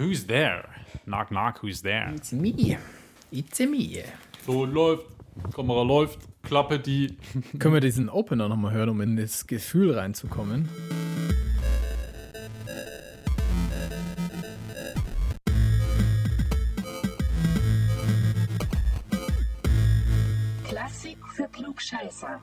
Who's there? Knock, knock, who's there? It's me. It's me. So, läuft. Kamera läuft. Klappe die. Können wir diesen Opener nochmal hören, um in das Gefühl reinzukommen? Klassik für Klugscheißer.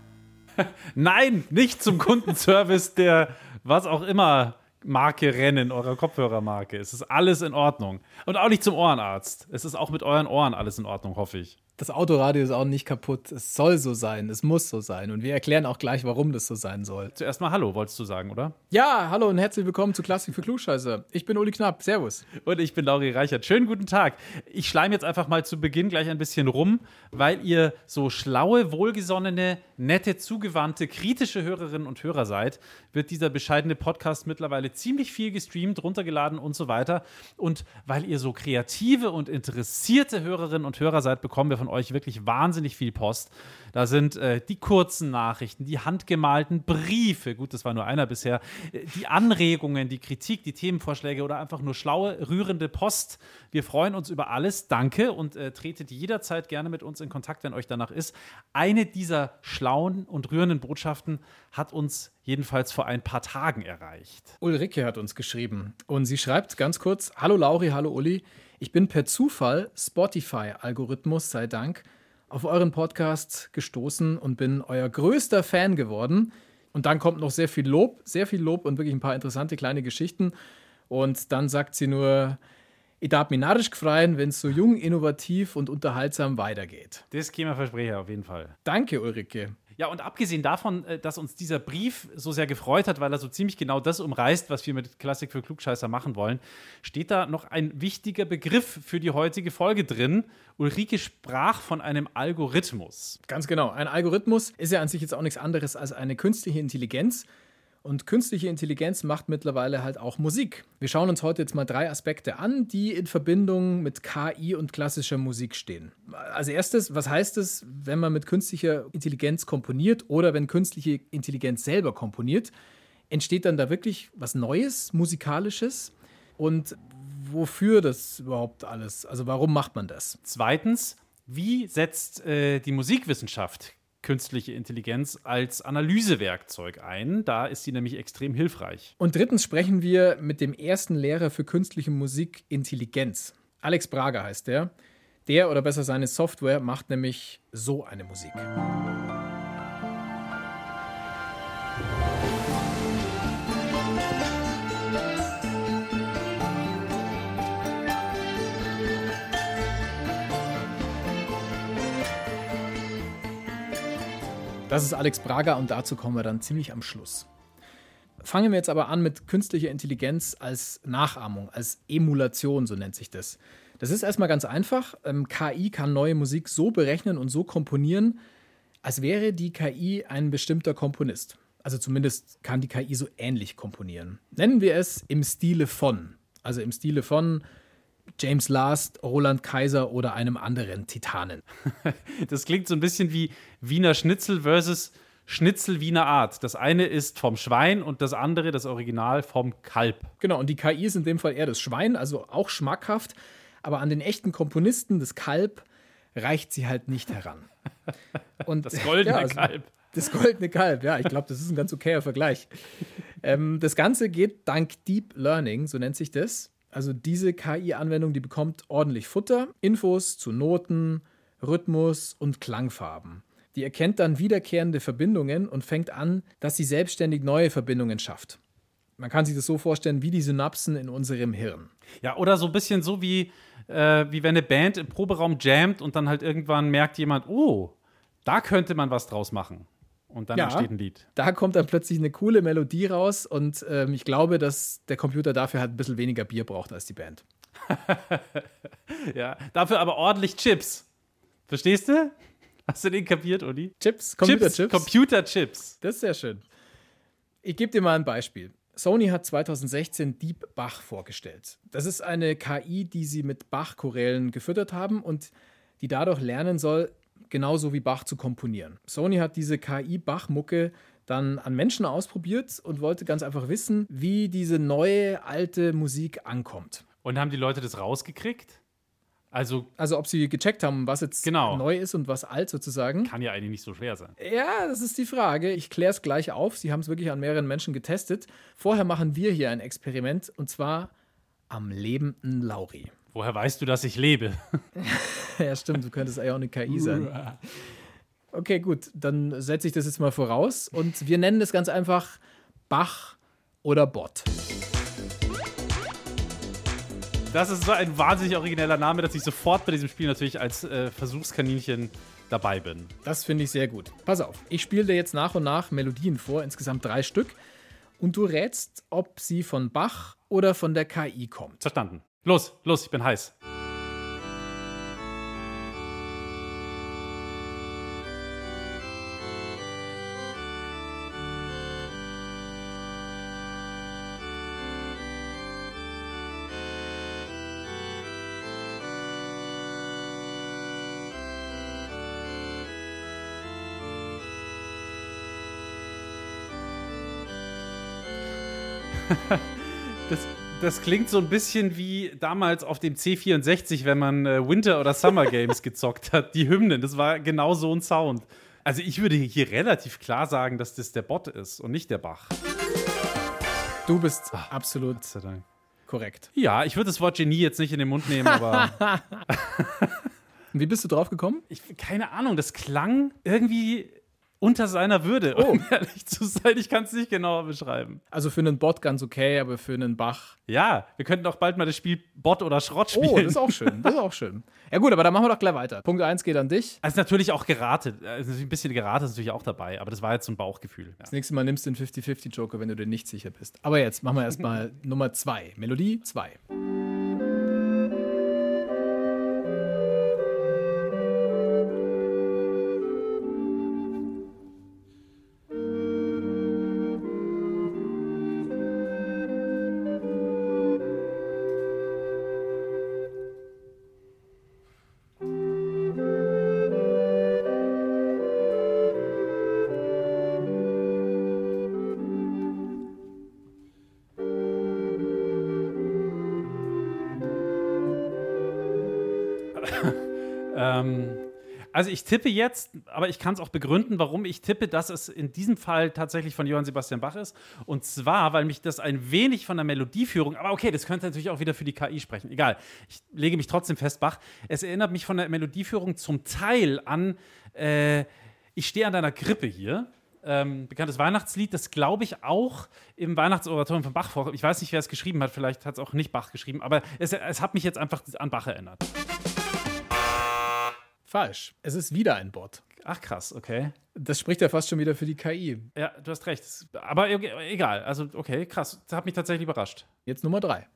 Nein, nicht zum Kundenservice der was auch immer Marke Rennen, eurer Kopfhörermarke. Es ist alles in Ordnung. Und auch nicht zum Ohrenarzt. Es ist auch mit euren Ohren alles in Ordnung, hoffe ich. Das Autoradio ist auch nicht kaputt. Es soll so sein. Es muss so sein. Und wir erklären auch gleich, warum das so sein soll. Zuerst mal Hallo, wolltest du sagen, oder? Ja, hallo und herzlich willkommen zu Klassik für Klugscheißer. Ich bin Uli Knapp. Servus. Und ich bin Lauri Reichert. Schönen guten Tag. Ich schleim jetzt einfach mal zu Beginn gleich ein bisschen rum, weil ihr so schlaue, wohlgesonnene, nette, zugewandte, kritische Hörerinnen und Hörer seid, wird dieser bescheidene Podcast mittlerweile ziemlich viel gestreamt, runtergeladen und so weiter. Und weil ihr so kreative und interessierte Hörerinnen und Hörer seid, bekommen wir von euch wirklich wahnsinnig viel Post. Da sind äh, die kurzen Nachrichten, die handgemalten Briefe, gut, das war nur einer bisher, äh, die Anregungen, die Kritik, die Themenvorschläge oder einfach nur schlaue, rührende Post. Wir freuen uns über alles. Danke und äh, tretet jederzeit gerne mit uns in Kontakt, wenn euch danach ist. Eine dieser schlauen und rührenden Botschaften hat uns jedenfalls vor ein paar Tagen erreicht. Ulrike hat uns geschrieben und sie schreibt ganz kurz: Hallo Lauri, hallo Uli. Ich bin per Zufall, Spotify-Algorithmus sei Dank, auf euren Podcast gestoßen und bin euer größter Fan geworden. Und dann kommt noch sehr viel Lob, sehr viel Lob und wirklich ein paar interessante kleine Geschichten. Und dann sagt sie nur, ich darf mich narrisch freuen, wenn es so jung, innovativ und unterhaltsam weitergeht. Das käme Versprecher auf jeden Fall. Danke, Ulrike. Ja, und abgesehen davon, äh, dass uns dieser Brief so sehr gefreut hat, weil er so ziemlich genau das umreißt, was wir mit Klassik für Klugscheißer machen wollen, steht da noch ein wichtiger Begriff für die heutige Folge drin. Ulrike sprach von einem Algorithmus. Ganz genau. Ein Algorithmus ist ja an sich jetzt auch nichts anderes als eine künstliche Intelligenz. Und künstliche Intelligenz macht mittlerweile halt auch Musik. Wir schauen uns heute jetzt mal drei Aspekte an, die in Verbindung mit KI und klassischer Musik stehen. Als erstes, was heißt es, wenn man mit künstlicher Intelligenz komponiert oder wenn künstliche Intelligenz selber komponiert? Entsteht dann da wirklich was Neues, musikalisches? Und wofür das überhaupt alles? Also warum macht man das? Zweitens, wie setzt äh, die Musikwissenschaft künstliche Intelligenz als Analysewerkzeug ein. Da ist sie nämlich extrem hilfreich. Und drittens sprechen wir mit dem ersten Lehrer für künstliche Musik Intelligenz. Alex Brager heißt der. Der oder besser seine Software macht nämlich so eine Musik. Das ist Alex Brager und dazu kommen wir dann ziemlich am Schluss. Fangen wir jetzt aber an mit künstlicher Intelligenz als Nachahmung, als Emulation, so nennt sich das. Das ist erstmal ganz einfach. Ähm, KI kann neue Musik so berechnen und so komponieren, als wäre die KI ein bestimmter Komponist. Also zumindest kann die KI so ähnlich komponieren. Nennen wir es im Stile von. Also im Stile von James Last, Roland Kaiser oder einem anderen Titanen. Das klingt so ein bisschen wie Wiener Schnitzel versus Schnitzel Wiener Art. Das eine ist vom Schwein und das andere, das Original, vom Kalb. Genau, und die KI ist in dem Fall eher das Schwein, also auch schmackhaft, aber an den echten Komponisten, das Kalb, reicht sie halt nicht heran. Und, das goldene ja, also, Kalb. Das goldene Kalb, ja, ich glaube, das ist ein ganz okayer Vergleich. Ähm, das Ganze geht dank Deep Learning, so nennt sich das. Also diese KI-Anwendung, die bekommt ordentlich Futter, Infos zu Noten, Rhythmus und Klangfarben. Die erkennt dann wiederkehrende Verbindungen und fängt an, dass sie selbstständig neue Verbindungen schafft. Man kann sich das so vorstellen wie die Synapsen in unserem Hirn. Ja, oder so ein bisschen so wie, äh, wie wenn eine Band im Proberaum jammt und dann halt irgendwann merkt jemand, oh, da könnte man was draus machen. Und dann ja, entsteht ein Lied. Da kommt dann plötzlich eine coole Melodie raus und ähm, ich glaube, dass der Computer dafür halt ein bisschen weniger Bier braucht als die Band. ja, dafür aber ordentlich Chips. Verstehst du? Hast du den kapiert, Uli? Chips, Computerchips. Computerchips. Das ist sehr schön. Ich gebe dir mal ein Beispiel. Sony hat 2016 Deep Bach vorgestellt. Das ist eine KI, die sie mit Bach-Chorälen gefüttert haben und die dadurch lernen soll, genauso wie Bach zu komponieren. Sony hat diese KI-Bach-Mucke dann an Menschen ausprobiert und wollte ganz einfach wissen, wie diese neue alte Musik ankommt. Und haben die Leute das rausgekriegt? Also Also ob sie gecheckt haben, was jetzt Genau. neu ist und was alt sozusagen. kann ja eigentlich nicht so schwer sein. Ja, das ist die Frage. Ich kläre es gleich auf. Sie haben es wirklich an mehreren Menschen getestet. Vorher machen wir hier ein Experiment und zwar am lebenden Lauri. Woher weißt du, dass ich lebe? ja, stimmt, du könntest eigentlich auch eine KI sein. Okay, gut, dann setze ich das jetzt mal voraus und wir nennen das ganz einfach Bach oder Bot. Das ist so ein wahnsinnig origineller Name, dass ich sofort bei diesem Spiel natürlich als äh, Versuchskaninchen dabei bin. Das finde ich sehr gut. Pass auf, ich spiele dir jetzt nach und nach Melodien vor, insgesamt drei Stück. Und du rätst, ob sie von Bach oder von der KI kommt. Verstanden. Los, los, ich bin heiß. Das, klingt so ein bisschen wie damals auf dem C64, wenn man äh, Winter- oder Summer Games gezockt hat. Die Hymnen, das war genau so ein Sound. Also ich würde hier relativ klar sagen, dass das der Bot ist und nicht der Bach. Du bist absolut sei Dank. korrekt. Ja, ich würde das Wort Genie jetzt nicht in den Mund nehmen, aber wie bist du drauf gekommen? ich, keine Ahnung, das klang irgendwie unter seiner Würde, um ehrlich zu sein. Ich kann es nicht genauer beschreiben. Also für einen Bot ganz okay, aber für einen Bach. Ja, wir könnten auch bald mal das Spiel Bot oder Schrott spielen. Oh, das ist auch schön. Das ist auch schön. Ja, gut, aber dann machen wir doch gleich weiter. Punkt 1 geht an dich. Also natürlich auch geratet. Also ein bisschen geratet ist natürlich auch dabei, aber das war jetzt so ein Bauchgefühl. Ja. Das nächste Mal nimmst du den 50-50-Joker, wenn du dir nicht sicher bist. Aber jetzt machen wir erstmal Nummer 2. Melodie 2. ich tippe jetzt, aber ich kann es auch begründen, warum ich tippe, dass es in diesem Fall tatsächlich von Johann Sebastian Bach ist. Und zwar, weil mich das ein wenig von der Melodieführung, aber okay, das könnte natürlich auch wieder für die KI sprechen. Egal, ich lege mich trotzdem fest, Bach. Es erinnert mich von der Melodieführung zum Teil an äh, Ich stehe an deiner Krippe hier. Ähm, bekanntes Weihnachtslied, das glaube ich auch im Weihnachtsoratorium von Bach vorkommt. Ich weiß nicht, wer es geschrieben hat, vielleicht hat es auch nicht Bach geschrieben, aber es, es hat mich jetzt einfach an Bach erinnert. Falsch. Es ist wieder ein Bot. Ach krass, okay. Das spricht ja fast schon wieder für die KI. Ja, du hast recht. Aber egal. Also, okay, krass. Das hat mich tatsächlich überrascht. Jetzt Nummer 3.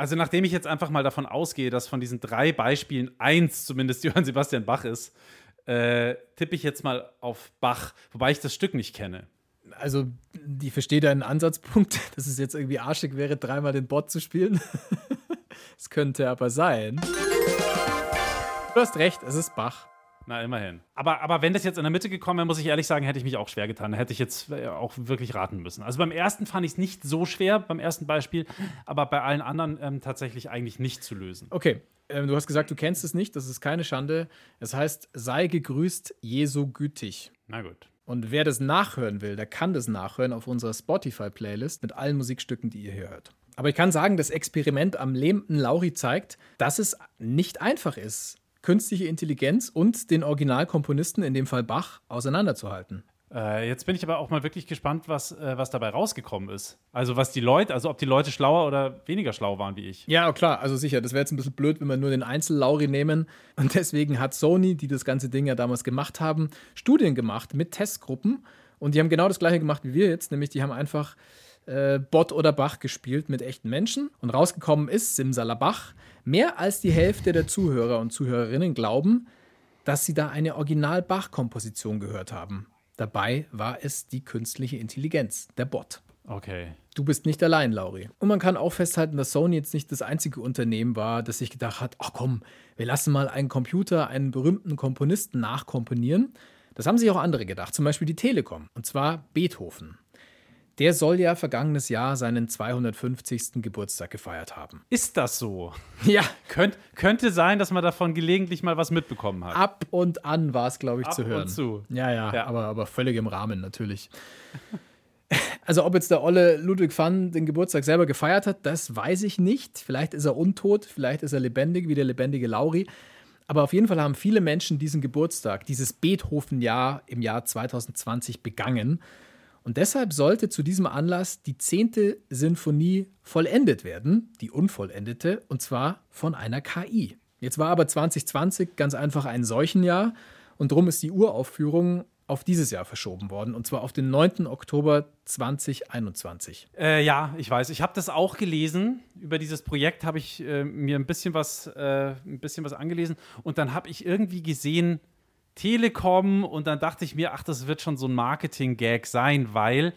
Also, nachdem ich jetzt einfach mal davon ausgehe, dass von diesen drei Beispielen eins zumindest Johann Sebastian Bach ist, äh, tippe ich jetzt mal auf Bach, wobei ich das Stück nicht kenne. Also, ich verstehe deinen Ansatzpunkt, dass es jetzt irgendwie arschig wäre, dreimal den Bot zu spielen. Es könnte aber sein. Du hast recht, es ist Bach. Na, immerhin. Aber, aber wenn das jetzt in der Mitte gekommen wäre, muss ich ehrlich sagen, hätte ich mich auch schwer getan. Da hätte ich jetzt äh, auch wirklich raten müssen. Also beim ersten fand ich es nicht so schwer, beim ersten Beispiel, aber bei allen anderen ähm, tatsächlich eigentlich nicht zu lösen. Okay, ähm, du hast gesagt, du kennst es nicht, das ist keine Schande. Es heißt, sei gegrüßt, Jesu gütig. Na gut. Und wer das nachhören will, der kann das nachhören auf unserer Spotify-Playlist mit allen Musikstücken, die ihr hier hört. Aber ich kann sagen, das Experiment am lebenden Lauri zeigt, dass es nicht einfach ist, künstliche Intelligenz und den Originalkomponisten, in dem Fall Bach, auseinanderzuhalten. Äh, jetzt bin ich aber auch mal wirklich gespannt, was, äh, was dabei rausgekommen ist. Also was die Leute, also ob die Leute schlauer oder weniger schlau waren wie ich. Ja, klar, also sicher, das wäre jetzt ein bisschen blöd, wenn wir nur den Einzellauri nehmen. Und deswegen hat Sony, die das ganze Ding ja damals gemacht haben, Studien gemacht mit Testgruppen. Und die haben genau das gleiche gemacht wie wir jetzt, nämlich die haben einfach äh, Bot oder Bach gespielt mit echten Menschen. Und rausgekommen ist, Simsalabach, mehr als die Hälfte der Zuhörer und Zuhörerinnen glauben, dass sie da eine Original-Bach-Komposition gehört haben. Dabei war es die künstliche Intelligenz, der Bot. Okay. Du bist nicht allein, Lauri. Und man kann auch festhalten, dass Sony jetzt nicht das einzige Unternehmen war, das sich gedacht hat, ach komm, wir lassen mal einen Computer einen berühmten Komponisten nachkomponieren. Das haben sich auch andere gedacht, zum Beispiel die Telekom, und zwar Beethoven. Der soll ja vergangenes Jahr seinen 250. Geburtstag gefeiert haben. Ist das so? Ja, Könnt, könnte sein, dass man davon gelegentlich mal was mitbekommen hat. ab und an war es, glaube ich, Ab zu hören. und zu. Ja, ja, Ja. Aber, aber völlig im Rahmen natürlich. Also ob jetzt der Olle Ludwig van den Geburtstag selber gefeiert hat, das weiß ich nicht. Vielleicht ist er untot, vielleicht ist er lebendig, wie der lebendige Lauri. Aber auf jeden Fall haben viele Menschen diesen Geburtstag, dieses Beethoven-Jahr im Jahr 2020 begangen. Und deshalb sollte zu diesem Anlass die zehnte Sinfonie vollendet werden, die unvollendete, und zwar von einer KI. Jetzt war aber 2020 ganz einfach ein Seuchenjahr und darum ist die Uraufführung auf dieses Jahr verschoben worden, und zwar auf den 9. Oktober 2021. Äh, ja, ich weiß. Ich habe das auch gelesen. Über dieses Projekt habe ich äh, mir ein bisschen was, äh, ein bisschen was angelesen. Und dann habe ich irgendwie gesehen, Telekom. Und dann dachte ich mir, ach, das wird schon so ein Marketing-Gag sein, weil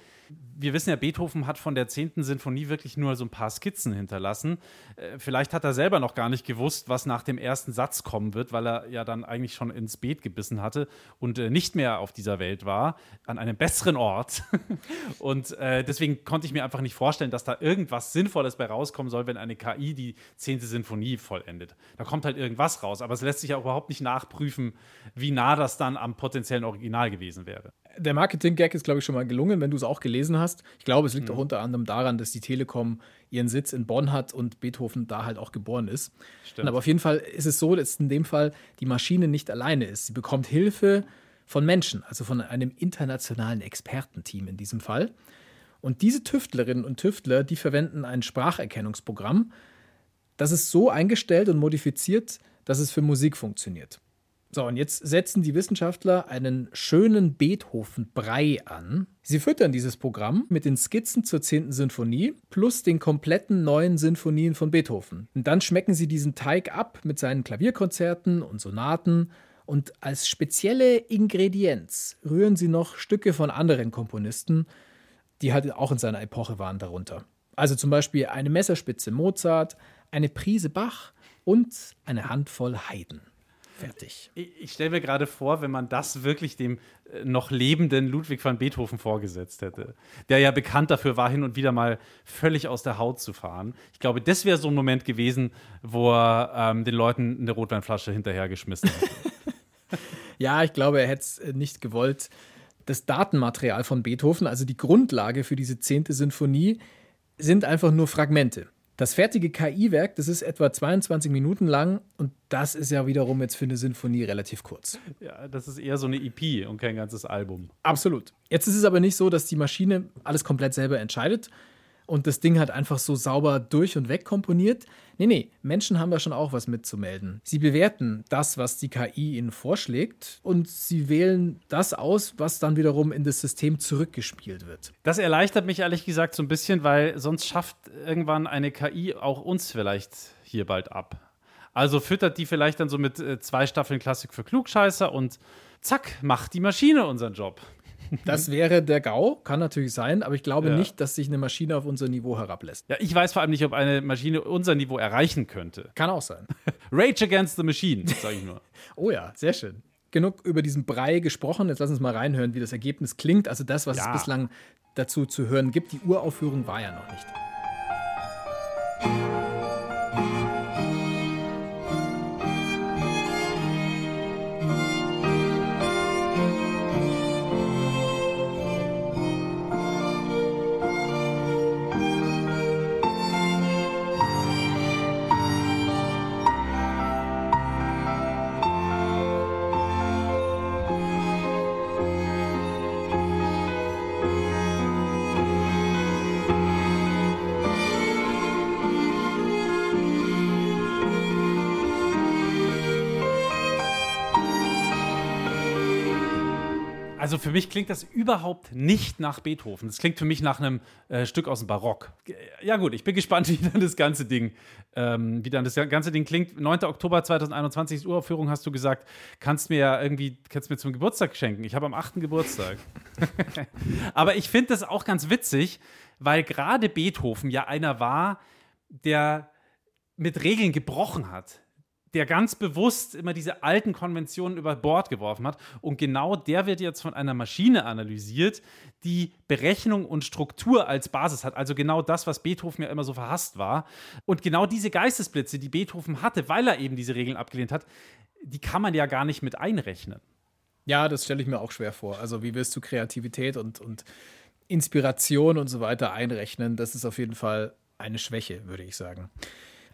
wir wissen ja, Beethoven hat von der 10. Sinfonie wirklich nur so ein paar Skizzen hinterlassen. Äh, vielleicht hat er selber noch gar nicht gewusst, was nach dem ersten Satz kommen wird, weil er ja dann eigentlich schon ins Beet gebissen hatte und äh, nicht mehr auf dieser Welt war, an einem besseren Ort. und äh, deswegen konnte ich mir einfach nicht vorstellen, dass da irgendwas Sinnvolles bei rauskommen soll, wenn eine KI die 10. Sinfonie vollendet. Da kommt halt irgendwas raus, aber es lässt sich auch überhaupt nicht nachprüfen, wie nah das dann am potenziellen Original gewesen wäre. Der Marketing-Gag ist, glaube ich, schon mal gelungen, wenn du es auch gelesen hast. Ich glaube, es liegt auch unter anderem daran, dass die Telekom ihren Sitz in Bonn hat und Beethoven da halt auch geboren ist. Stimmt. Aber auf jeden Fall ist es so, dass in dem Fall die Maschine nicht alleine ist. Sie bekommt Hilfe von Menschen, also von einem internationalen Expertenteam in diesem Fall. Und diese Tüftlerinnen und Tüftler, die verwenden ein Spracherkennungsprogramm, das ist so eingestellt und modifiziert, dass es für Musik funktioniert. So, und jetzt setzen die Wissenschaftler einen schönen Beethoven-Brei an. Sie füttern dieses Programm mit den Skizzen zur 10. Sinfonie plus den kompletten neuen Sinfonien von Beethoven. Und dann schmecken sie diesen Teig ab mit seinen Klavierkonzerten und Sonaten. Und als spezielle Ingredienz rühren sie noch Stücke von anderen Komponisten, die halt auch in seiner Epoche waren, darunter. Also zum Beispiel eine Messerspitze Mozart, eine Prise Bach und eine Handvoll Haydn. Fertig. Ich, ich stelle mir gerade vor, wenn man das wirklich dem äh, noch lebenden Ludwig van Beethoven vorgesetzt hätte, der ja bekannt dafür war, hin und wieder mal völlig aus der Haut zu fahren. Ich glaube, das wäre so ein Moment gewesen, wo er ähm, den Leuten eine Rotweinflasche hinterhergeschmissen hätte. Ja, ich glaube, er hätte es äh, nicht gewollt. Das Datenmaterial von Beethoven, also die Grundlage für diese zehnte Sinfonie, sind einfach nur Fragmente. Das fertige KI-Werk, das ist etwa 22 Minuten lang und das ist ja wiederum jetzt für eine Sinfonie relativ kurz. ja, das ist eher so eine EP und kein ganzes Album. Absolut. Jetzt ist es aber nicht so, dass die Maschine alles komplett selber entscheidet und das Ding hat einfach so sauber durch und weg komponiert. Nee, nee, Menschen haben da schon auch was mitzumelden. Sie bewerten das, was die KI ihnen vorschlägt und sie wählen das aus, was dann wiederum in das System zurückgespielt wird. Das erleichtert mich ehrlich gesagt so ein bisschen, weil sonst schafft irgendwann eine KI auch uns vielleicht hier bald ab. Also füttert die vielleicht dann so mit äh, zwei Staffeln Klassik für Klugscheißer und zack, macht die Maschine unseren Job. Das wäre der GAU, kann natürlich sein, aber ich glaube Ja. nicht, dass sich eine Maschine auf unser Niveau herablässt. Ja, ich weiß vor allem nicht, ob eine Maschine unser Niveau erreichen könnte. Kann auch sein. Rage Against the Machine, sage ich nur. Oh ja, sehr schön. Genug über diesen Brei gesprochen. Jetzt lass uns mal reinhören, wie das Ergebnis klingt. Also das, was Ja. es bislang dazu zu hören gibt. Die Uraufführung war ja noch nicht. Also für mich klingt das überhaupt nicht nach Beethoven. Das klingt für mich nach einem äh, Stück aus dem Barock. G- Ja gut, ich bin gespannt, wie dann das ganze Ding, ähm, wie dann das ganze Ding klingt. 9. Oktober 2021 ist Uraufführung, hast du gesagt. Kannst mir ja irgendwie, kannst mir zum Geburtstag schenken. Ich habe am 8. Geburtstag. Aber ich finde das auch ganz witzig, weil gerade Beethoven ja einer war, der mit Regeln gebrochen hat der ganz bewusst immer diese alten Konventionen über Bord geworfen hat. Und genau der wird jetzt von einer Maschine analysiert, die Berechnung und Struktur als Basis hat. Also genau das, was Beethoven ja immer so verhasst war. Und genau diese Geistesblitze, die Beethoven hatte, weil er eben diese Regeln abgelehnt hat, die kann man ja gar nicht mit einrechnen. Ja, das stelle ich mir auch schwer vor. Also wie wirst du Kreativität und, und Inspiration und so weiter einrechnen? Das ist auf jeden Fall eine Schwäche, würde ich sagen.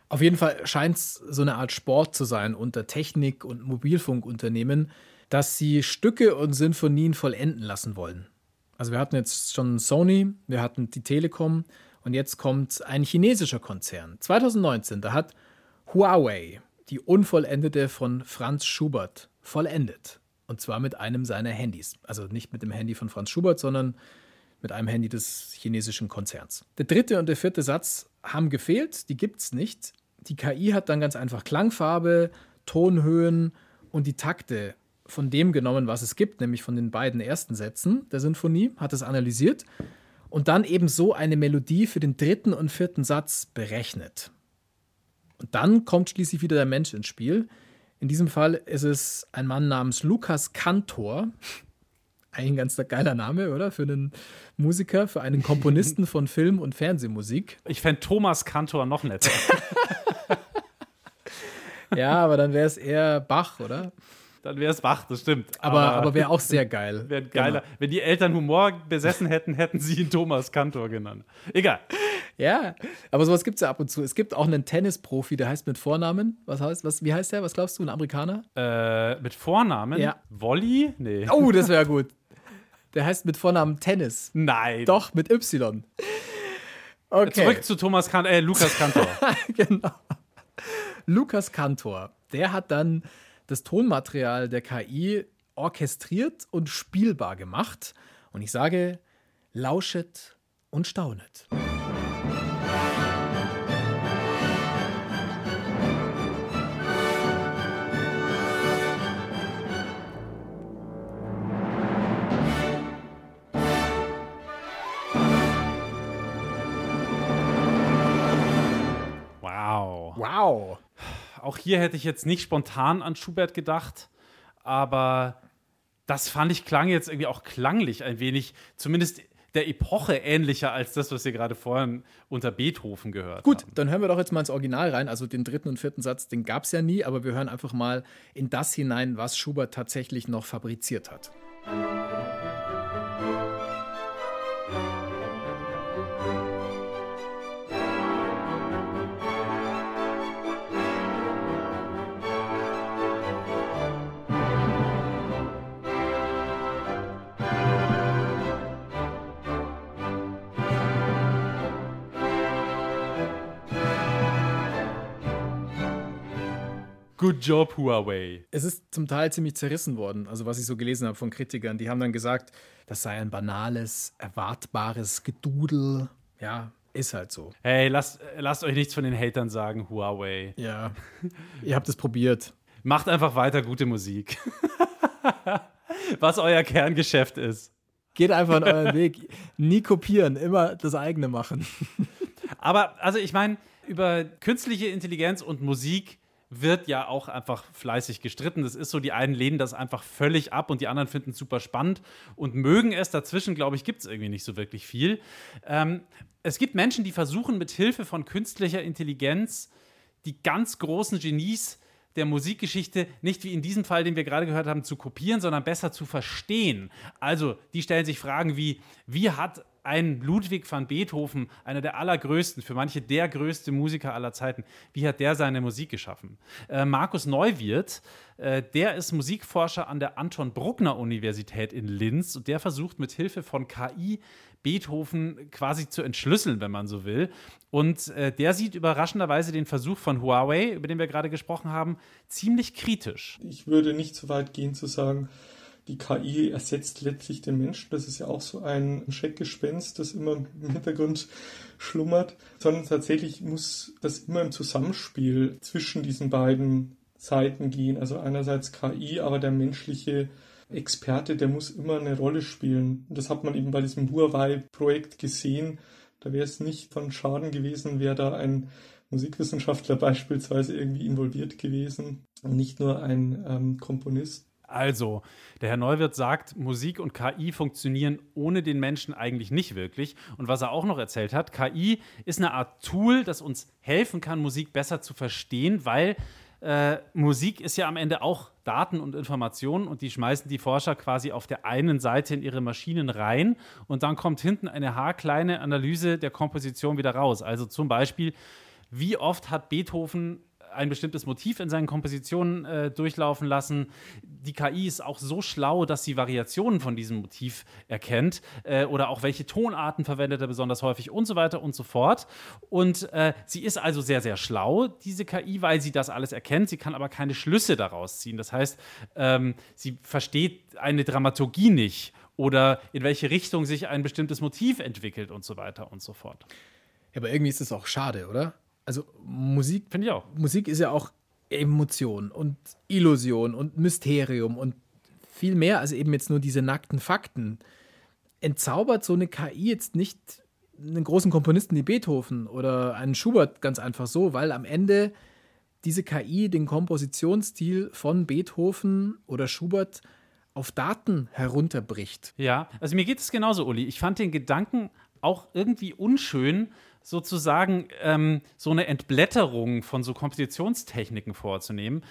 Auf jeden Fall scheint es so eine Art Sport zu sein unter Technik- und Mobilfunkunternehmen, dass sie Stücke und Sinfonien vollenden lassen wollen. Also wir hatten jetzt schon Sony, wir hatten die Telekom und jetzt kommt ein chinesischer Konzern. 2019, da hat Huawei die Unvollendete von Franz Schubert vollendet. Und zwar mit einem seiner Handys. Also nicht mit dem Handy von Franz Schubert, sondern mit einem Handy des chinesischen Konzerns. Der dritte und der vierte Satz haben gefehlt, die gibt es nicht. Die KI hat dann ganz einfach Klangfarbe, Tonhöhen und die Takte von dem genommen, was es gibt, nämlich von den beiden ersten Sätzen der Sinfonie, hat es analysiert und dann eben so eine Melodie für den dritten und vierten Satz berechnet. Und dann kommt schließlich wieder der Mensch ins Spiel. In diesem Fall ist es ein Mann namens Lukas Kantor. Eigentlich ein ganz geiler Name, oder? Für einen Musiker, für einen Komponisten von Film- und Fernsehmusik. Ich fände Thomas Kantor noch netter. ja, aber dann wäre es eher Bach, oder? Dann wäre es Bach, das stimmt. Aber, aber, aber wäre auch sehr geil. Wäre geiler. Genau. Wenn die Eltern Humor besessen hätten, hätten sie ihn Thomas Kantor genannt. Egal. Ja, aber sowas gibt es ja ab und zu. Es gibt auch einen Tennisprofi, der heißt mit Vornamen. Was heißt, was, wie heißt der? Was glaubst du, ein Amerikaner? Äh, mit Vornamen? Ja. Wolli? Nee. Oh, das wäre gut. Der heißt mit Vornamen Tennis. Nein. Doch, mit Y. Okay. Zurück zu Thomas kan äh, Lukas Kantor. genau. Lukas Kantor, der hat dann das Tonmaterial der KI orchestriert und spielbar gemacht. Und ich sage, lauschet und staunet. Wow. Auch hier hätte ich jetzt nicht spontan an Schubert gedacht, aber das fand ich klang jetzt irgendwie auch klanglich ein wenig, zumindest der Epoche ähnlicher als das, was wir gerade vorhin unter Beethoven gehört Gut, haben. dann hören wir doch jetzt mal ins Original rein. Also den dritten und vierten Satz, den gab es ja nie, aber wir hören einfach mal in das hinein, was Schubert tatsächlich noch fabriziert hat. Good job, Huawei. Es ist zum Teil ziemlich zerrissen worden, also was ich so gelesen habe von Kritikern. Die haben dann gesagt, das sei ein banales, erwartbares Gedudel. Ja, ist halt so. Hey, lasst, lasst euch nichts von den Hatern sagen, Huawei. Ja, ihr habt es probiert. Macht einfach weiter gute Musik. was euer Kerngeschäft ist. Geht einfach in euren Weg. Nie kopieren, immer das eigene machen. Aber, also ich meine, über künstliche Intelligenz und Musik wird ja auch einfach fleißig gestritten. Das ist so, die einen lehnen das einfach völlig ab und die anderen finden es super spannend und mögen es. Dazwischen, glaube ich, gibt es irgendwie nicht so wirklich viel. Ähm, es gibt Menschen, die versuchen mit Hilfe von künstlicher Intelligenz die ganz großen Genies der Musikgeschichte nicht wie in diesem Fall, den wir gerade gehört haben, zu kopieren, sondern besser zu verstehen. Also, die stellen sich Fragen wie, wie hat ein Ludwig van Beethoven, einer der allergrößten, für manche der größte Musiker aller Zeiten, wie hat der seine Musik geschaffen? Äh, Markus Neuwirth, äh, der ist Musikforscher an der Anton Bruckner Universität in Linz und der versucht mit Hilfe von KI Beethoven quasi zu entschlüsseln, wenn man so will. Und äh, der sieht überraschenderweise den Versuch von Huawei, über den wir gerade gesprochen haben, ziemlich kritisch. Ich würde nicht so weit gehen zu sagen, die KI ersetzt letztlich den Menschen. Das ist ja auch so ein Scheckgespenst, das immer im Hintergrund schlummert, sondern tatsächlich muss das immer im Zusammenspiel zwischen diesen beiden Seiten gehen. Also einerseits KI, aber der menschliche Experte, der muss immer eine Rolle spielen. Und das hat man eben bei diesem Huawei-Projekt gesehen, Da wäre es nicht von Schaden gewesen, wäre da ein Musikwissenschaftler beispielsweise irgendwie involviert gewesen und nicht nur ein ähm, Komponist. Also, der Herr Neuwirth sagt, Musik und KI funktionieren ohne den Menschen eigentlich nicht wirklich. Und was er auch noch erzählt hat, KI ist eine Art Tool, das uns helfen kann, Musik besser zu verstehen, weil äh, Musik ist ja am Ende auch Daten und Informationen und die schmeißen die Forscher quasi auf der einen Seite in ihre Maschinen rein und dann kommt hinten eine haarkleine Analyse der Komposition wieder raus. Also zum Beispiel, wie oft hat Beethoven ein bestimmtes Motiv in seinen Kompositionen äh, durchlaufen lassen. Die KI ist auch so schlau, dass sie Variationen von diesem Motiv erkennt äh, oder auch welche Tonarten verwendet er besonders häufig und so weiter und so fort. Und äh, sie ist also sehr, sehr schlau, diese KI, weil sie das alles erkennt. Sie kann aber keine Schlüsse daraus ziehen. Das heißt, ähm, sie versteht eine Dramaturgie nicht oder in welche Richtung sich ein bestimmtes Motiv entwickelt und so weiter und so fort. Ja, aber irgendwie ist es auch schade, oder? Also Musik, finde ich auch. Musik ist ja auch Emotion und Illusion und Mysterium und viel mehr als eben jetzt nur diese nackten Fakten. Entzaubert so eine KI jetzt nicht einen großen Komponisten wie Beethoven oder einen Schubert ganz einfach so, weil am Ende diese KI den Kompositionsstil von Beethoven oder Schubert auf Daten herunterbricht. Ja, also mir geht es genauso, Uli. Ich fand den Gedanken auch irgendwie unschön, sozusagen ähm, so eine Entblätterung von so Kompositionstechniken vorzunehmen,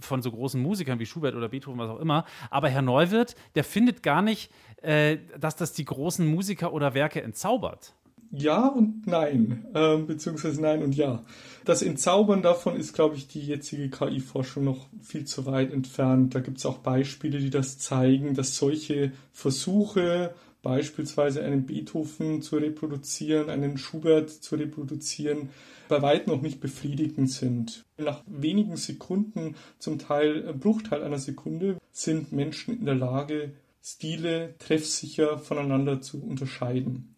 von so großen Musikern wie Schubert oder Beethoven, was auch immer. Aber Herr Neuwirth, der findet gar nicht, äh, dass das die großen Musiker oder Werke entzaubert. Ja und nein, äh, beziehungsweise nein und ja. Das Entzaubern davon ist, glaube ich, die jetzige KI-Forschung noch viel zu weit entfernt. Da gibt es auch Beispiele, die das zeigen, dass solche Versuche, beispielsweise einen Beethoven zu reproduzieren, einen Schubert zu reproduzieren, bei weitem noch nicht befriedigend sind. Nach wenigen Sekunden, zum Teil Bruchteil einer Sekunde, sind Menschen in der Lage, Stile treffsicher voneinander zu unterscheiden.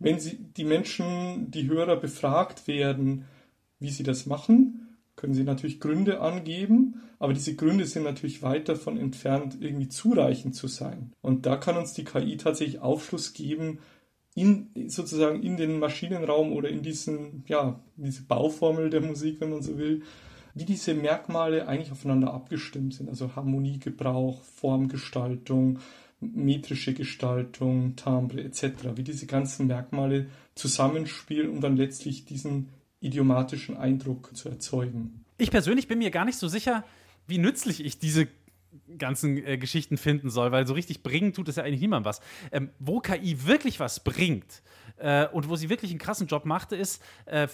Wenn sie, die Menschen, die Hörer befragt werden, wie sie das machen, können Sie natürlich Gründe angeben, aber diese Gründe sind natürlich weit davon entfernt, irgendwie zureichend zu sein. Und da kann uns die KI tatsächlich Aufschluss geben, in, sozusagen in den Maschinenraum oder in diesen, ja, diese Bauformel der Musik, wenn man so will, wie diese Merkmale eigentlich aufeinander abgestimmt sind. Also Harmoniegebrauch, Formgestaltung, metrische Gestaltung, Timbre etc. Wie diese ganzen Merkmale zusammenspielen, um dann letztlich diesen idiomatischen Eindruck zu erzeugen. Ich persönlich bin mir gar nicht so sicher, wie nützlich ich diese ganzen äh, Geschichten finden soll, weil so richtig bringen tut es ja eigentlich niemand was. Ähm, wo KI wirklich was bringt, äh, und wo sie wirklich einen krassen Job machte, ist äh,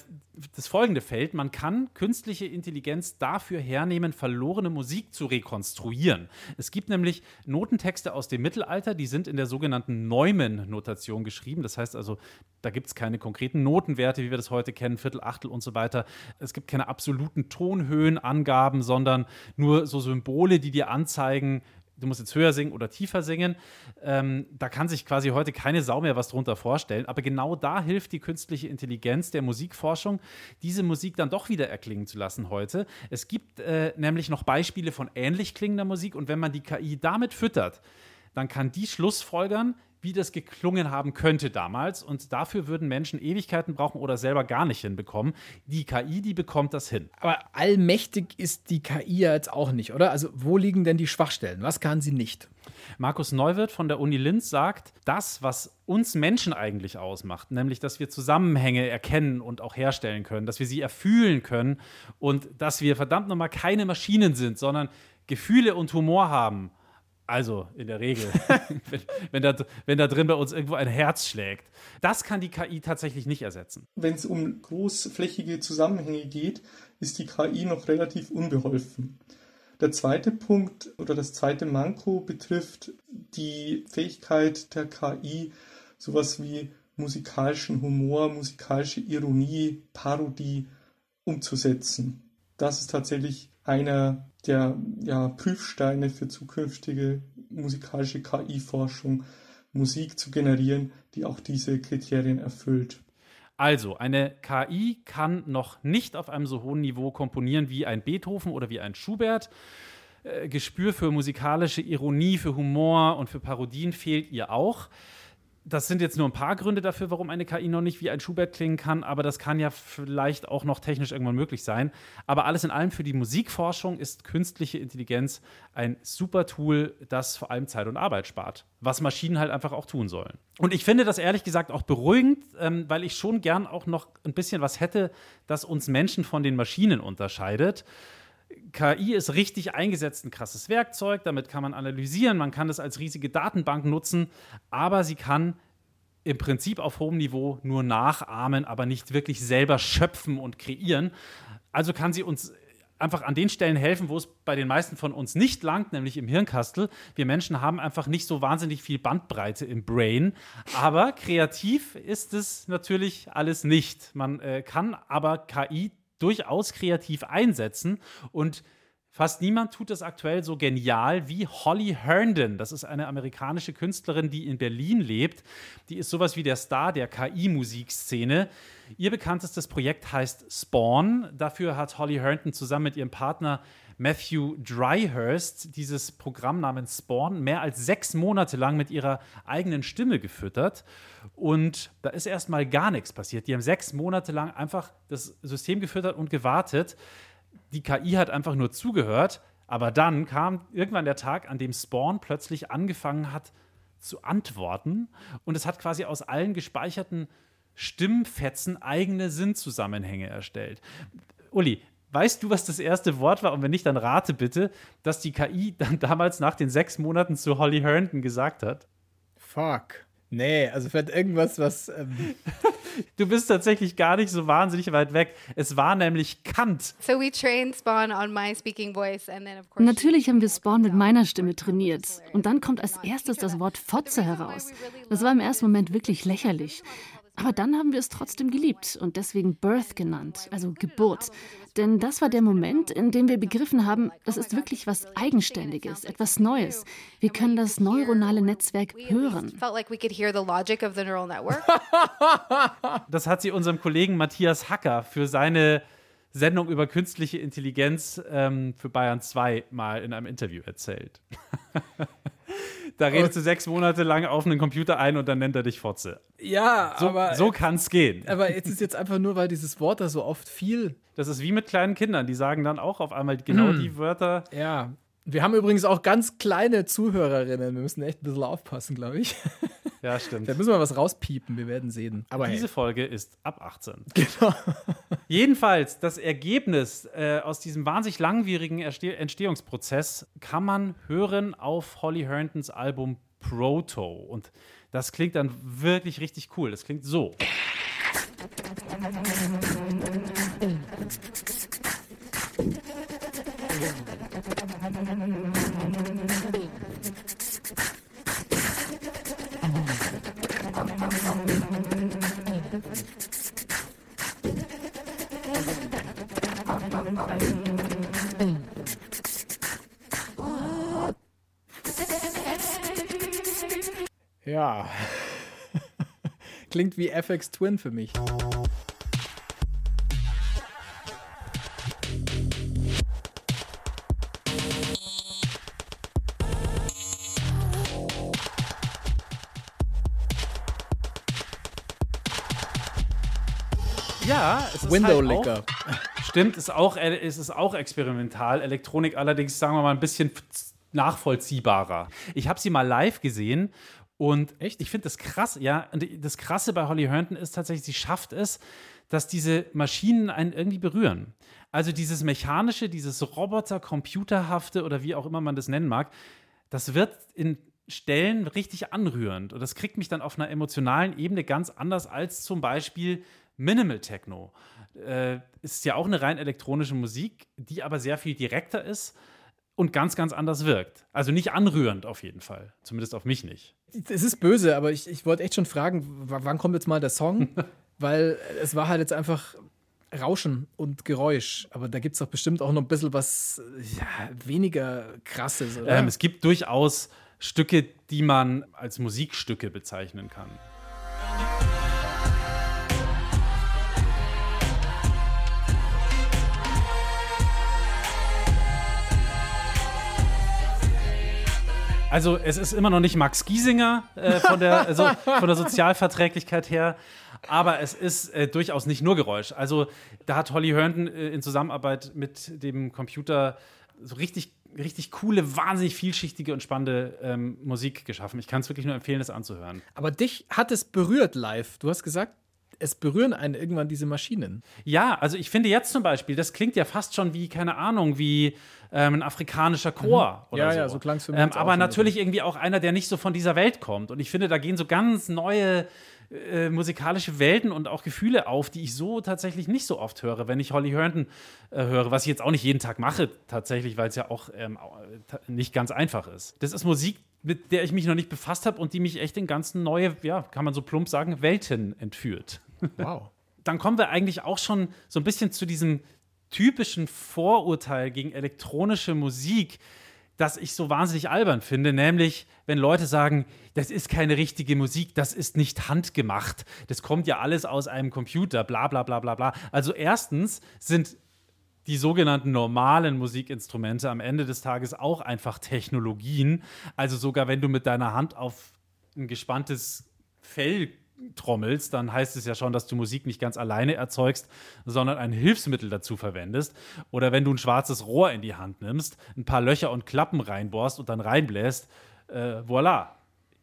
das folgende Feld. Man kann künstliche Intelligenz dafür hernehmen, verlorene Musik zu rekonstruieren. Es gibt nämlich Notentexte aus dem Mittelalter, die sind in der sogenannten Neumann-Notation geschrieben. Das heißt also, da gibt es keine konkreten Notenwerte, wie wir das heute kennen, Viertel, Achtel und so weiter. Es gibt keine absoluten Tonhöhenangaben, sondern nur so Symbole, die dir anzeigen, du musst jetzt höher singen oder tiefer singen. Ähm, da kann sich quasi heute keine Sau mehr was drunter vorstellen. Aber genau da hilft die künstliche Intelligenz der Musikforschung, diese Musik dann doch wieder erklingen zu lassen heute. Es gibt äh, nämlich noch Beispiele von ähnlich klingender Musik und wenn man die KI damit füttert, dann kann die Schlussfolgern, wie das geklungen haben könnte damals. Und dafür würden Menschen Ewigkeiten brauchen oder selber gar nicht hinbekommen. Die KI, die bekommt das hin. Aber allmächtig ist die KI ja jetzt auch nicht, oder? Also wo liegen denn die Schwachstellen? Was kann sie nicht? Markus Neuwirth von der Uni Linz sagt, das, was uns Menschen eigentlich ausmacht, nämlich dass wir Zusammenhänge erkennen und auch herstellen können, dass wir sie erfühlen können und dass wir verdammt nochmal keine Maschinen sind, sondern Gefühle und Humor haben also in der Regel, wenn, wenn, da, wenn da drin bei uns irgendwo ein Herz schlägt. Das kann die KI tatsächlich nicht ersetzen. Wenn es um großflächige Zusammenhänge geht, ist die KI noch relativ unbeholfen. Der zweite Punkt oder das zweite Manko betrifft die Fähigkeit der KI, sowas wie musikalischen Humor, musikalische Ironie, Parodie umzusetzen. Das ist tatsächlich einer der ja, Prüfsteine für zukünftige musikalische KI-Forschung, Musik zu generieren, die auch diese Kriterien erfüllt. Also, eine KI kann noch nicht auf einem so hohen Niveau komponieren wie ein Beethoven oder wie ein Schubert. Äh, Gespür für musikalische Ironie, für Humor und für Parodien fehlt ihr auch. Das sind jetzt nur ein paar Gründe dafür, warum eine KI noch nicht wie ein Schubert klingen kann, aber das kann ja vielleicht auch noch technisch irgendwann möglich sein. Aber alles in allem für die Musikforschung ist künstliche Intelligenz ein super Tool, das vor allem Zeit und Arbeit spart, was Maschinen halt einfach auch tun sollen. Und ich finde das ehrlich gesagt auch beruhigend, ähm, weil ich schon gern auch noch ein bisschen was hätte, das uns Menschen von den Maschinen unterscheidet. KI ist richtig eingesetzt ein krasses Werkzeug, damit kann man analysieren, man kann es als riesige Datenbank nutzen, aber sie kann im Prinzip auf hohem Niveau nur nachahmen, aber nicht wirklich selber schöpfen und kreieren. Also kann sie uns einfach an den Stellen helfen, wo es bei den meisten von uns nicht langt, nämlich im Hirnkastel. Wir Menschen haben einfach nicht so wahnsinnig viel Bandbreite im Brain, aber kreativ ist es natürlich alles nicht. Man äh, kann aber KI durchaus kreativ einsetzen und Fast niemand tut das aktuell so genial wie Holly Herndon. Das ist eine amerikanische Künstlerin, die in Berlin lebt. Die ist sowas wie der Star der KI-Musikszene. Ihr bekanntestes Projekt heißt Spawn. Dafür hat Holly Herndon zusammen mit ihrem Partner Matthew Dryhurst dieses Programm namens Spawn mehr als sechs Monate lang mit ihrer eigenen Stimme gefüttert. Und da ist erstmal gar nichts passiert. Die haben sechs Monate lang einfach das System gefüttert und gewartet die KI hat einfach nur zugehört, aber dann kam irgendwann der Tag, an dem Spawn plötzlich angefangen hat zu antworten und es hat quasi aus allen gespeicherten Stimmfetzen eigene Sinnzusammenhänge erstellt. Uli, weißt du, was das erste Wort war? Und wenn nicht, dann rate bitte, dass die KI dann damals nach den sechs Monaten zu Holly Herndon gesagt hat. Fuck. Nee, also vielleicht irgendwas, was. Ähm du bist tatsächlich gar nicht so wahnsinnig weit weg. Es war nämlich Kant. So we trained Spawn on my speaking voice and then of course Natürlich haben wir Spawn mit meiner Stimme trainiert und dann kommt als erstes das Wort Fotze heraus. Das war im ersten Moment wirklich lächerlich. Aber dann haben wir es trotzdem geliebt und deswegen Birth genannt, also Geburt. Denn das war der Moment, in dem wir begriffen haben, das ist wirklich was Eigenständiges, etwas Neues. Wir können das neuronale Netzwerk hören. Das hat sie unserem Kollegen Matthias Hacker für seine Sendung über künstliche Intelligenz ähm, für Bayern 2 mal in einem Interview erzählt. Da redest du sechs Monate lang auf einen Computer ein und dann nennt er dich Fotze. Ja, so, aber. So kann es gehen. Aber jetzt ist jetzt einfach nur, weil dieses Wort da so oft viel. Das ist wie mit kleinen Kindern, die sagen dann auch auf einmal genau hm. die Wörter. Ja. Wir haben übrigens auch ganz kleine Zuhörerinnen. Wir müssen echt ein bisschen aufpassen, glaube ich. Ja, stimmt. Da müssen wir was rauspiepen, wir werden sehen. Aber diese hey. Folge ist ab 18. Genau. Jedenfalls, das Ergebnis äh, aus diesem wahnsinnig langwierigen Erste Entstehungsprozess kann man hören auf Holly Herndons Album Proto. Und das klingt dann wirklich richtig cool. Das klingt so. Klingt wie FX Twin für mich. Ja, es ist Window halt Licker. Auch, stimmt, ist auch, es ist auch experimental. Elektronik allerdings, sagen wir mal, ein bisschen nachvollziehbarer. Ich habe sie mal live gesehen und echt, ich finde das krass, ja. Und das Krasse bei Holly Herndon ist tatsächlich, sie schafft es, dass diese Maschinen einen irgendwie berühren. Also dieses mechanische, dieses Roboter-Computerhafte oder wie auch immer man das nennen mag, das wird in Stellen richtig anrührend. Und das kriegt mich dann auf einer emotionalen Ebene ganz anders als zum Beispiel Minimal Techno. Äh, ist ja auch eine rein elektronische Musik, die aber sehr viel direkter ist und ganz, ganz anders wirkt. Also nicht anrührend auf jeden Fall. Zumindest auf mich nicht. Es ist böse, aber ich, ich wollte echt schon fragen, wann kommt jetzt mal der Song? Weil es war halt jetzt einfach Rauschen und Geräusch. Aber da gibt es doch bestimmt auch noch ein bisschen was ja, weniger krasses? Ähm, es gibt durchaus Stücke, die man als Musikstücke bezeichnen kann. Also es ist immer noch nicht Max Giesinger äh, von, der, also, von der Sozialverträglichkeit her, aber es ist äh, durchaus nicht nur Geräusch. Also da hat Holly Herndon äh, in Zusammenarbeit mit dem Computer so richtig richtig coole, wahnsinnig vielschichtige und spannende ähm, Musik geschaffen. Ich kann es wirklich nur empfehlen, das anzuhören. Aber dich hat es berührt live. Du hast gesagt, es berühren einen irgendwann diese Maschinen. Ja, also ich finde jetzt zum Beispiel, das klingt ja fast schon wie, keine Ahnung, wie ähm, ein afrikanischer Chor mhm. oder ja, so. Ja, so klang es für mich. Ähm, aber natürlich irgendwie auch einer, der nicht so von dieser Welt kommt. Und ich finde, da gehen so ganz neue äh, musikalische Welten und auch Gefühle auf, die ich so tatsächlich nicht so oft höre, wenn ich Holly Herndon äh, höre, was ich jetzt auch nicht jeden Tag mache, tatsächlich, weil es ja auch ähm, nicht ganz einfach ist. Das ist Musik, mit der ich mich noch nicht befasst habe und die mich echt in ganzen neue, ja, kann man so plump sagen, Welten entführt. Wow. Dann kommen wir eigentlich auch schon so ein bisschen zu diesem typischen Vorurteil gegen elektronische Musik, das ich so wahnsinnig albern finde, nämlich wenn Leute sagen, das ist keine richtige Musik, das ist nicht handgemacht, das kommt ja alles aus einem Computer, bla bla bla bla bla. Also erstens sind die sogenannten normalen Musikinstrumente am Ende des Tages auch einfach Technologien. Also sogar wenn du mit deiner Hand auf ein gespanntes Fell trommelst, dann heißt es ja schon, dass du Musik nicht ganz alleine erzeugst, sondern ein Hilfsmittel dazu verwendest. Oder wenn du ein schwarzes Rohr in die Hand nimmst, ein paar Löcher und Klappen reinbohrst und dann reinbläst, äh, voilà.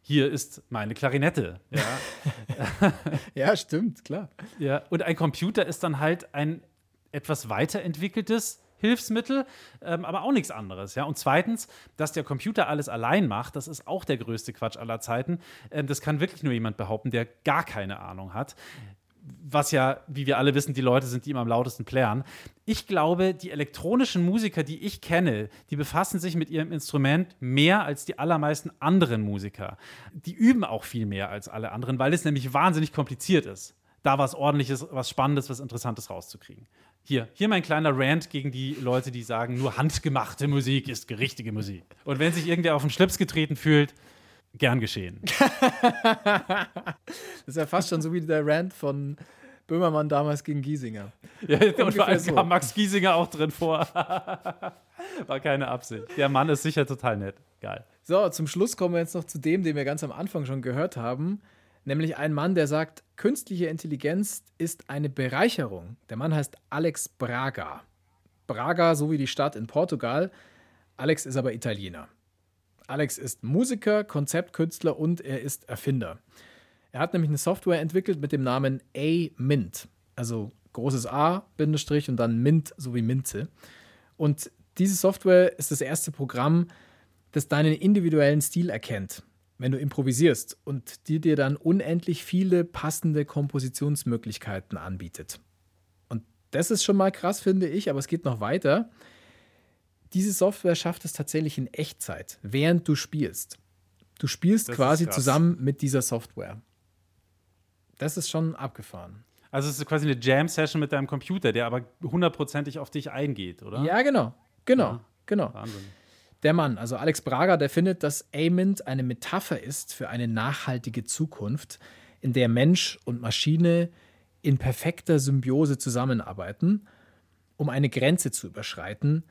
Hier ist meine Klarinette. Ja. ja, stimmt, klar. Ja, und ein Computer ist dann halt ein etwas weiterentwickeltes Hilfsmittel, ähm, aber auch nichts anderes. Ja? Und zweitens, dass der Computer alles allein macht, das ist auch der größte Quatsch aller Zeiten. Ähm, das kann wirklich nur jemand behaupten, der gar keine Ahnung hat. Was ja, wie wir alle wissen, die Leute sind, die immer am lautesten plären. Ich glaube, die elektronischen Musiker, die ich kenne, die befassen sich mit ihrem Instrument mehr als die allermeisten anderen Musiker. Die üben auch viel mehr als alle anderen, weil es nämlich wahnsinnig kompliziert ist da was Ordentliches, was Spannendes, was Interessantes rauszukriegen. Hier, hier mein kleiner Rant gegen die Leute, die sagen, nur handgemachte Musik ist richtige Musik. Und wenn sich irgendwer auf den Schlips getreten fühlt, gern geschehen. das ist ja fast schon so wie der Rant von Böhmermann damals gegen Giesinger. Ja, und vor allem so. kam Max Giesinger auch drin vor. War keine Absicht. Der Mann ist sicher total nett. Geil. So, zum Schluss kommen wir jetzt noch zu dem, den wir ganz am Anfang schon gehört haben. Nämlich ein Mann, der sagt, künstliche Intelligenz ist eine Bereicherung. Der Mann heißt Alex Braga. Braga, so wie die Stadt in Portugal. Alex ist aber Italiener. Alex ist Musiker, Konzeptkünstler und er ist Erfinder. Er hat nämlich eine Software entwickelt mit dem Namen A-Mint. Also großes A, Bindestrich und dann Mint, so wie Minze. Und diese Software ist das erste Programm, das deinen individuellen Stil erkennt wenn du improvisierst und die dir dann unendlich viele passende Kompositionsmöglichkeiten anbietet. Und das ist schon mal krass, finde ich, aber es geht noch weiter. Diese Software schafft es tatsächlich in Echtzeit, während du spielst. Du spielst das quasi zusammen mit dieser Software. Das ist schon abgefahren. Also es ist quasi eine Jam-Session mit deinem Computer, der aber hundertprozentig auf dich eingeht, oder? Ja, genau. Genau. Ja. Genau. Wahnsinn. Der Mann, also Alex Braga, der findet, dass Amint eine Metapher ist für eine nachhaltige Zukunft, in der Mensch und Maschine in perfekter Symbiose zusammenarbeiten, um eine Grenze zu überschreiten,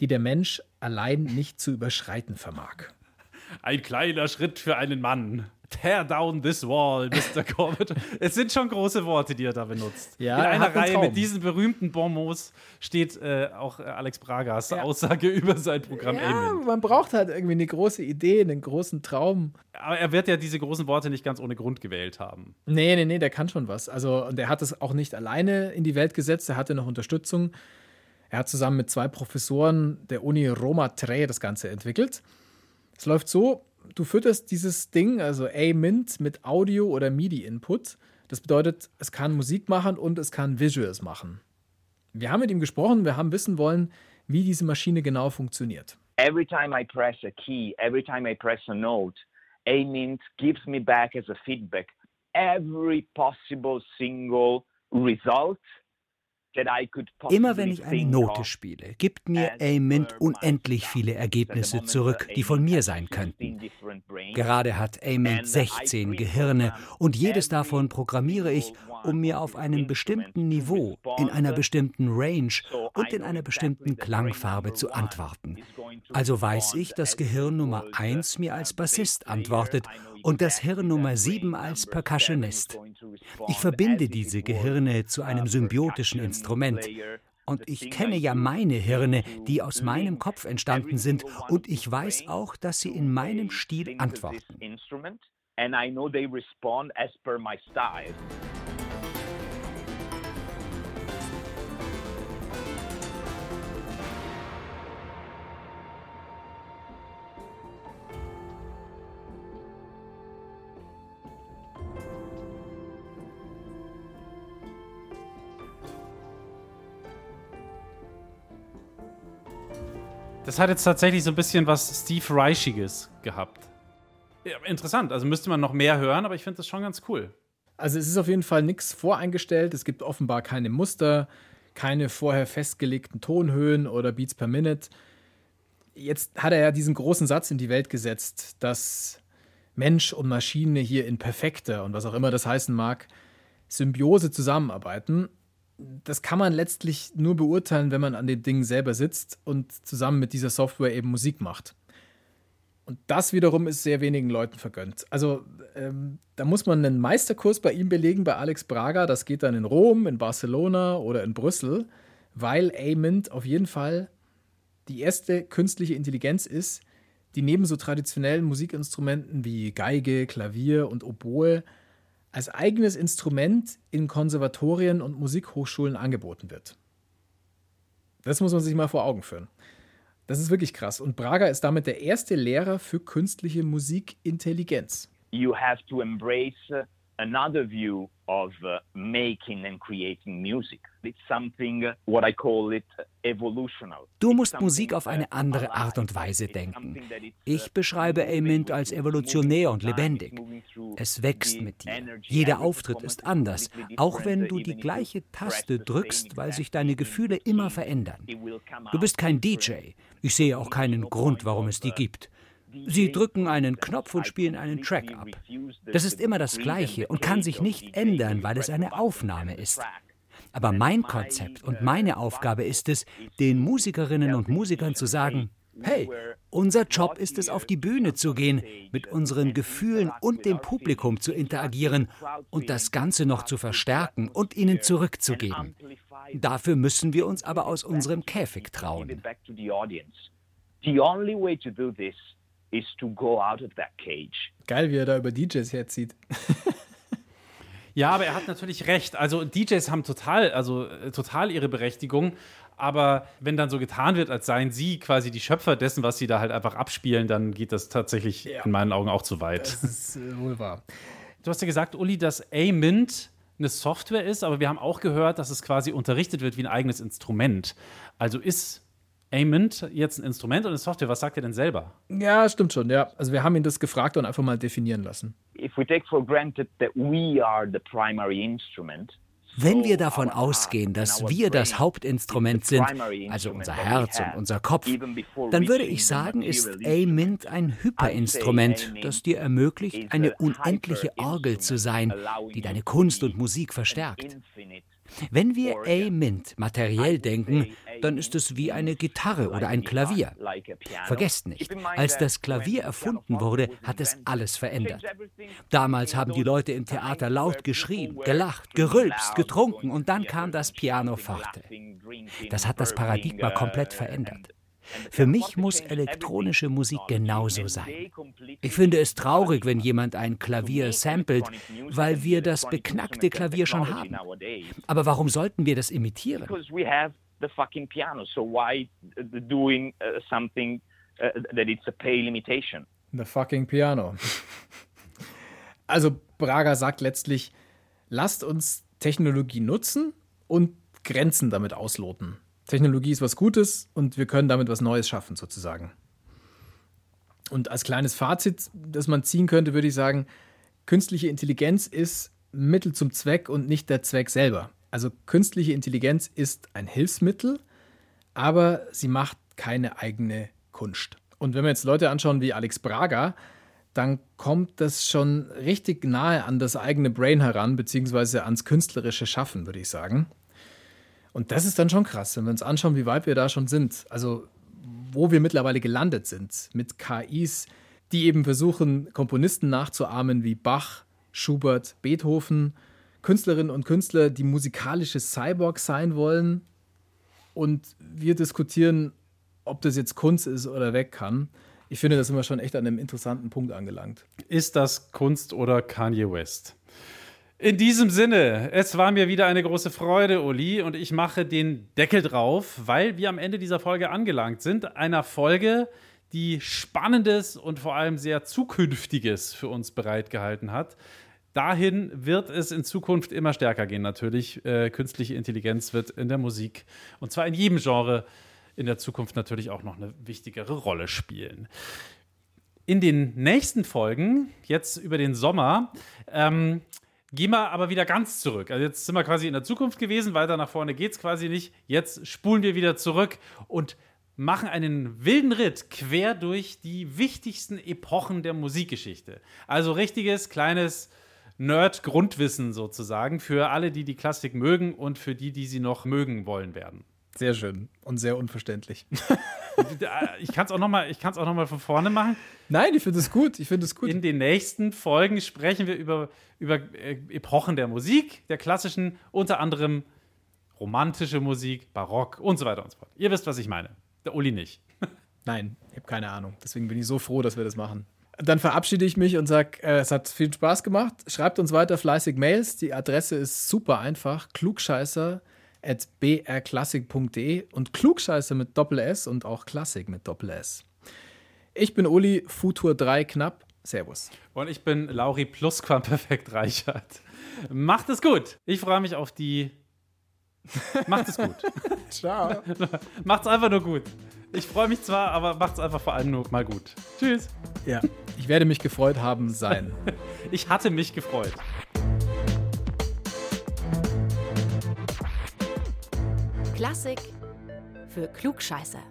die der Mensch allein nicht zu überschreiten vermag. Ein kleiner Schritt für einen Mann. Tear down this wall, Mr. Corbett. es sind schon große Worte, die er da benutzt. Ja, In einer Reihe mit diesen berühmten Bonmots steht äh, auch äh, Alex Bragas ja. Aussage über sein Programm ja, Amen. Man braucht halt irgendwie eine große Idee, einen großen Traum. Aber er wird ja diese großen Worte nicht ganz ohne Grund gewählt haben. Nee, nee, nee, der kann schon was. Also, und er hat es auch nicht alleine in die Welt gesetzt, er hatte noch Unterstützung. Er hat zusammen mit zwei Professoren der Uni Roma Tre das Ganze entwickelt. Es läuft so, du fütterst dieses Ding, also A-Mint, mit Audio- oder MIDI-Input. Das bedeutet, es kann Musik machen und es kann Visuals machen. Wir haben mit ihm gesprochen, wir haben wissen wollen, wie diese Maschine genau funktioniert. Every time I press a key, every time I press a note, A-Mint gives me back as a feedback every possible single result Immer wenn ich eine Note spiele, gibt mir Amint unendlich viele Ergebnisse zurück, die von mir sein könnten. Gerade hat Amint 16 Gehirne und jedes davon programmiere ich, um mir auf einem bestimmten Niveau, in einer bestimmten Range und in einer bestimmten Klangfarbe zu antworten. Also weiß ich, dass Gehirn Nummer 1 mir als Bassist antwortet und das Hirn Nummer 7 als Percussionist. Ich verbinde diese Gehirne zu einem symbiotischen Instrument. Und ich kenne ja meine Hirne, die aus meinem Kopf entstanden sind, und ich weiß auch, dass sie in meinem Stil antworten. And I know they respond as per my style. Das hat jetzt tatsächlich so ein bisschen was Steve Reichiges gehabt. Ja, interessant, also müsste man noch mehr hören, aber ich finde das schon ganz cool. Also es ist auf jeden Fall nichts voreingestellt, es gibt offenbar keine Muster, keine vorher festgelegten Tonhöhen oder Beats per Minute. Jetzt hat er ja diesen großen Satz in die Welt gesetzt, dass Mensch und Maschine hier in perfekter und was auch immer das heißen mag, Symbiose zusammenarbeiten das kann man letztlich nur beurteilen, wenn man an den Dingen selber sitzt und zusammen mit dieser Software eben Musik macht. Und das wiederum ist sehr wenigen Leuten vergönnt. Also ähm, da muss man einen Meisterkurs bei ihm belegen, bei Alex Braga. Das geht dann in Rom, in Barcelona oder in Brüssel, weil Amint auf jeden Fall die erste künstliche Intelligenz ist, die neben so traditionellen Musikinstrumenten wie Geige, Klavier und Oboe als eigenes Instrument in Konservatorien und Musikhochschulen angeboten wird. Das muss man sich mal vor Augen führen. Das ist wirklich krass. Und Braga ist damit der erste Lehrer für künstliche Musikintelligenz. You have to embrace another view of uh, making and creating music. It's something, uh, what I call it, evolutional. Du musst Musik auf eine andere Art und Weise denken. Ich uh, beschreibe Amint als evolutionär und lebendig. Es wächst mit dir. Jeder Auftritt ist anders, auch wenn du die gleiche Taste drückst, weil sich deine Gefühle immer verändern. Du bist kein DJ. Ich sehe auch keinen Grund, warum es die gibt. Sie drücken einen Knopf und spielen einen Track ab. Das ist immer das Gleiche und kann sich nicht ändern, weil es eine Aufnahme ist. Aber mein Konzept und meine Aufgabe ist es, den Musikerinnen und Musikern zu sagen, hey, unser Job ist es, auf die Bühne zu gehen, mit unseren Gefühlen und dem Publikum zu interagieren und das Ganze noch zu verstärken und ihnen zurückzugeben. Dafür müssen wir uns aber aus unserem Käfig trauen. The only way to do this is to go out of that cage. Geil, wie er da über DJs herzieht. ja, aber er hat natürlich recht. Also DJs haben total, also äh, total ihre Berechtigung. Aber wenn dann so getan wird, als seien sie quasi die Schöpfer dessen, was sie da halt einfach abspielen, dann geht das tatsächlich ja. in meinen Augen auch zu weit. Das ist äh, wohl wahr. Du hast ja gesagt, Uli, dass A-Mint eine Software ist, aber wir haben auch gehört, dass es quasi unterrichtet wird wie ein eigenes Instrument. Also ist Amint jetzt ein Instrument und eine Software. Was sagt er denn selber? Ja, stimmt schon, ja. Also wir haben ihn das gefragt und einfach mal definieren lassen. If we take for granted that we are the primary instrument, wenn wir davon ausgehen, dass wir das Hauptinstrument sind, also unser Herz und unser Kopf, dann würde ich sagen, ist A-Mint ein Hyperinstrument, das dir ermöglicht, eine unendliche Orgel zu sein, die deine Kunst und Musik verstärkt. Wenn wir A-Mint materiell denken, dann ist es wie eine Gitarre oder ein Klavier. Vergesst nicht, als das Klavier erfunden wurde, hat es alles verändert. Damals haben die Leute im Theater laut geschrien, gelacht, gerülpst, getrunken und dann kam das Pianoforte. Das hat das Paradigma komplett verändert. Für mich muss elektronische Musik genauso sein. Ich finde es traurig, wenn jemand ein Klavier samplet, weil wir das beknackte Klavier schon haben. Aber warum sollten wir das imitieren? the fucking piano. So why doing uh, something uh, that it's a pale imitation? The fucking piano. also Braga sagt letztlich, lasst uns Technologie nutzen und Grenzen damit ausloten. Technologie ist was Gutes und wir können damit was Neues schaffen, sozusagen. Und als kleines Fazit, das man ziehen könnte, würde ich sagen, künstliche Intelligenz ist Mittel zum Zweck und nicht der Zweck selber. Also künstliche Intelligenz ist ein Hilfsmittel, aber sie macht keine eigene Kunst. Und wenn wir jetzt Leute anschauen wie Alex Braga, dann kommt das schon richtig nahe an das eigene Brain heran, beziehungsweise ans künstlerische Schaffen, würde ich sagen. Und das ist dann schon krass, wenn wir uns anschauen, wie weit wir da schon sind. Also, wo wir mittlerweile gelandet sind mit KIs, die eben versuchen, Komponisten nachzuahmen wie Bach, Schubert, Beethoven, Künstlerinnen und Künstler, die musikalische Cyborgs sein wollen. Und wir diskutieren, ob das jetzt Kunst ist oder weg kann. Ich finde, da sind wir schon echt an einem interessanten Punkt angelangt. Ist das Kunst oder Kanye West? In diesem Sinne, es war mir wieder eine große Freude, Uli, und ich mache den Deckel drauf, weil wir am Ende dieser Folge angelangt sind. Einer Folge, die Spannendes und vor allem sehr Zukünftiges für uns bereitgehalten hat. Dahin wird es in Zukunft immer stärker gehen, natürlich. Äh, künstliche Intelligenz wird in der Musik und zwar in jedem Genre in der Zukunft natürlich auch noch eine wichtigere Rolle spielen. In den nächsten Folgen, jetzt über den Sommer, ähm, Gehen wir aber wieder ganz zurück. Also jetzt sind wir quasi in der Zukunft gewesen, weiter nach vorne geht es quasi nicht. Jetzt spulen wir wieder zurück und machen einen wilden Ritt quer durch die wichtigsten Epochen der Musikgeschichte. Also richtiges kleines Nerd-Grundwissen sozusagen für alle, die die Klassik mögen und für die, die sie noch mögen wollen werden. Sehr schön und sehr unverständlich. ich kann es auch noch mal, auch noch von vorne machen. Nein, ich finde es gut. Ich finde es gut. In den nächsten Folgen sprechen wir über, über äh, Epochen der Musik, der klassischen, unter anderem romantische Musik, Barock und so weiter und so fort. Ihr wisst, was ich meine. Der Uli nicht. Nein, ich habe keine Ahnung. Deswegen bin ich so froh, dass wir das machen. Dann verabschiede ich mich und sage, äh, es hat viel Spaß gemacht. Schreibt uns weiter fleißig Mails. Die Adresse ist super einfach. Klugscheißer at brklassik.de und Klugscheiße mit Doppel-S und auch Klassik mit Doppel-S. Ich bin Uli, Futur 3 knapp. Servus. Und ich bin Lauri Plusquamperfekt Reichert. Macht es gut. Ich freue mich auf die. Macht es gut. Ciao. Macht's einfach nur gut. Ich freue mich zwar, aber macht's einfach vor allem nur mal gut. Tschüss. Ja, ich werde mich gefreut haben sein. ich hatte mich gefreut. Klassik für Klugscheißer.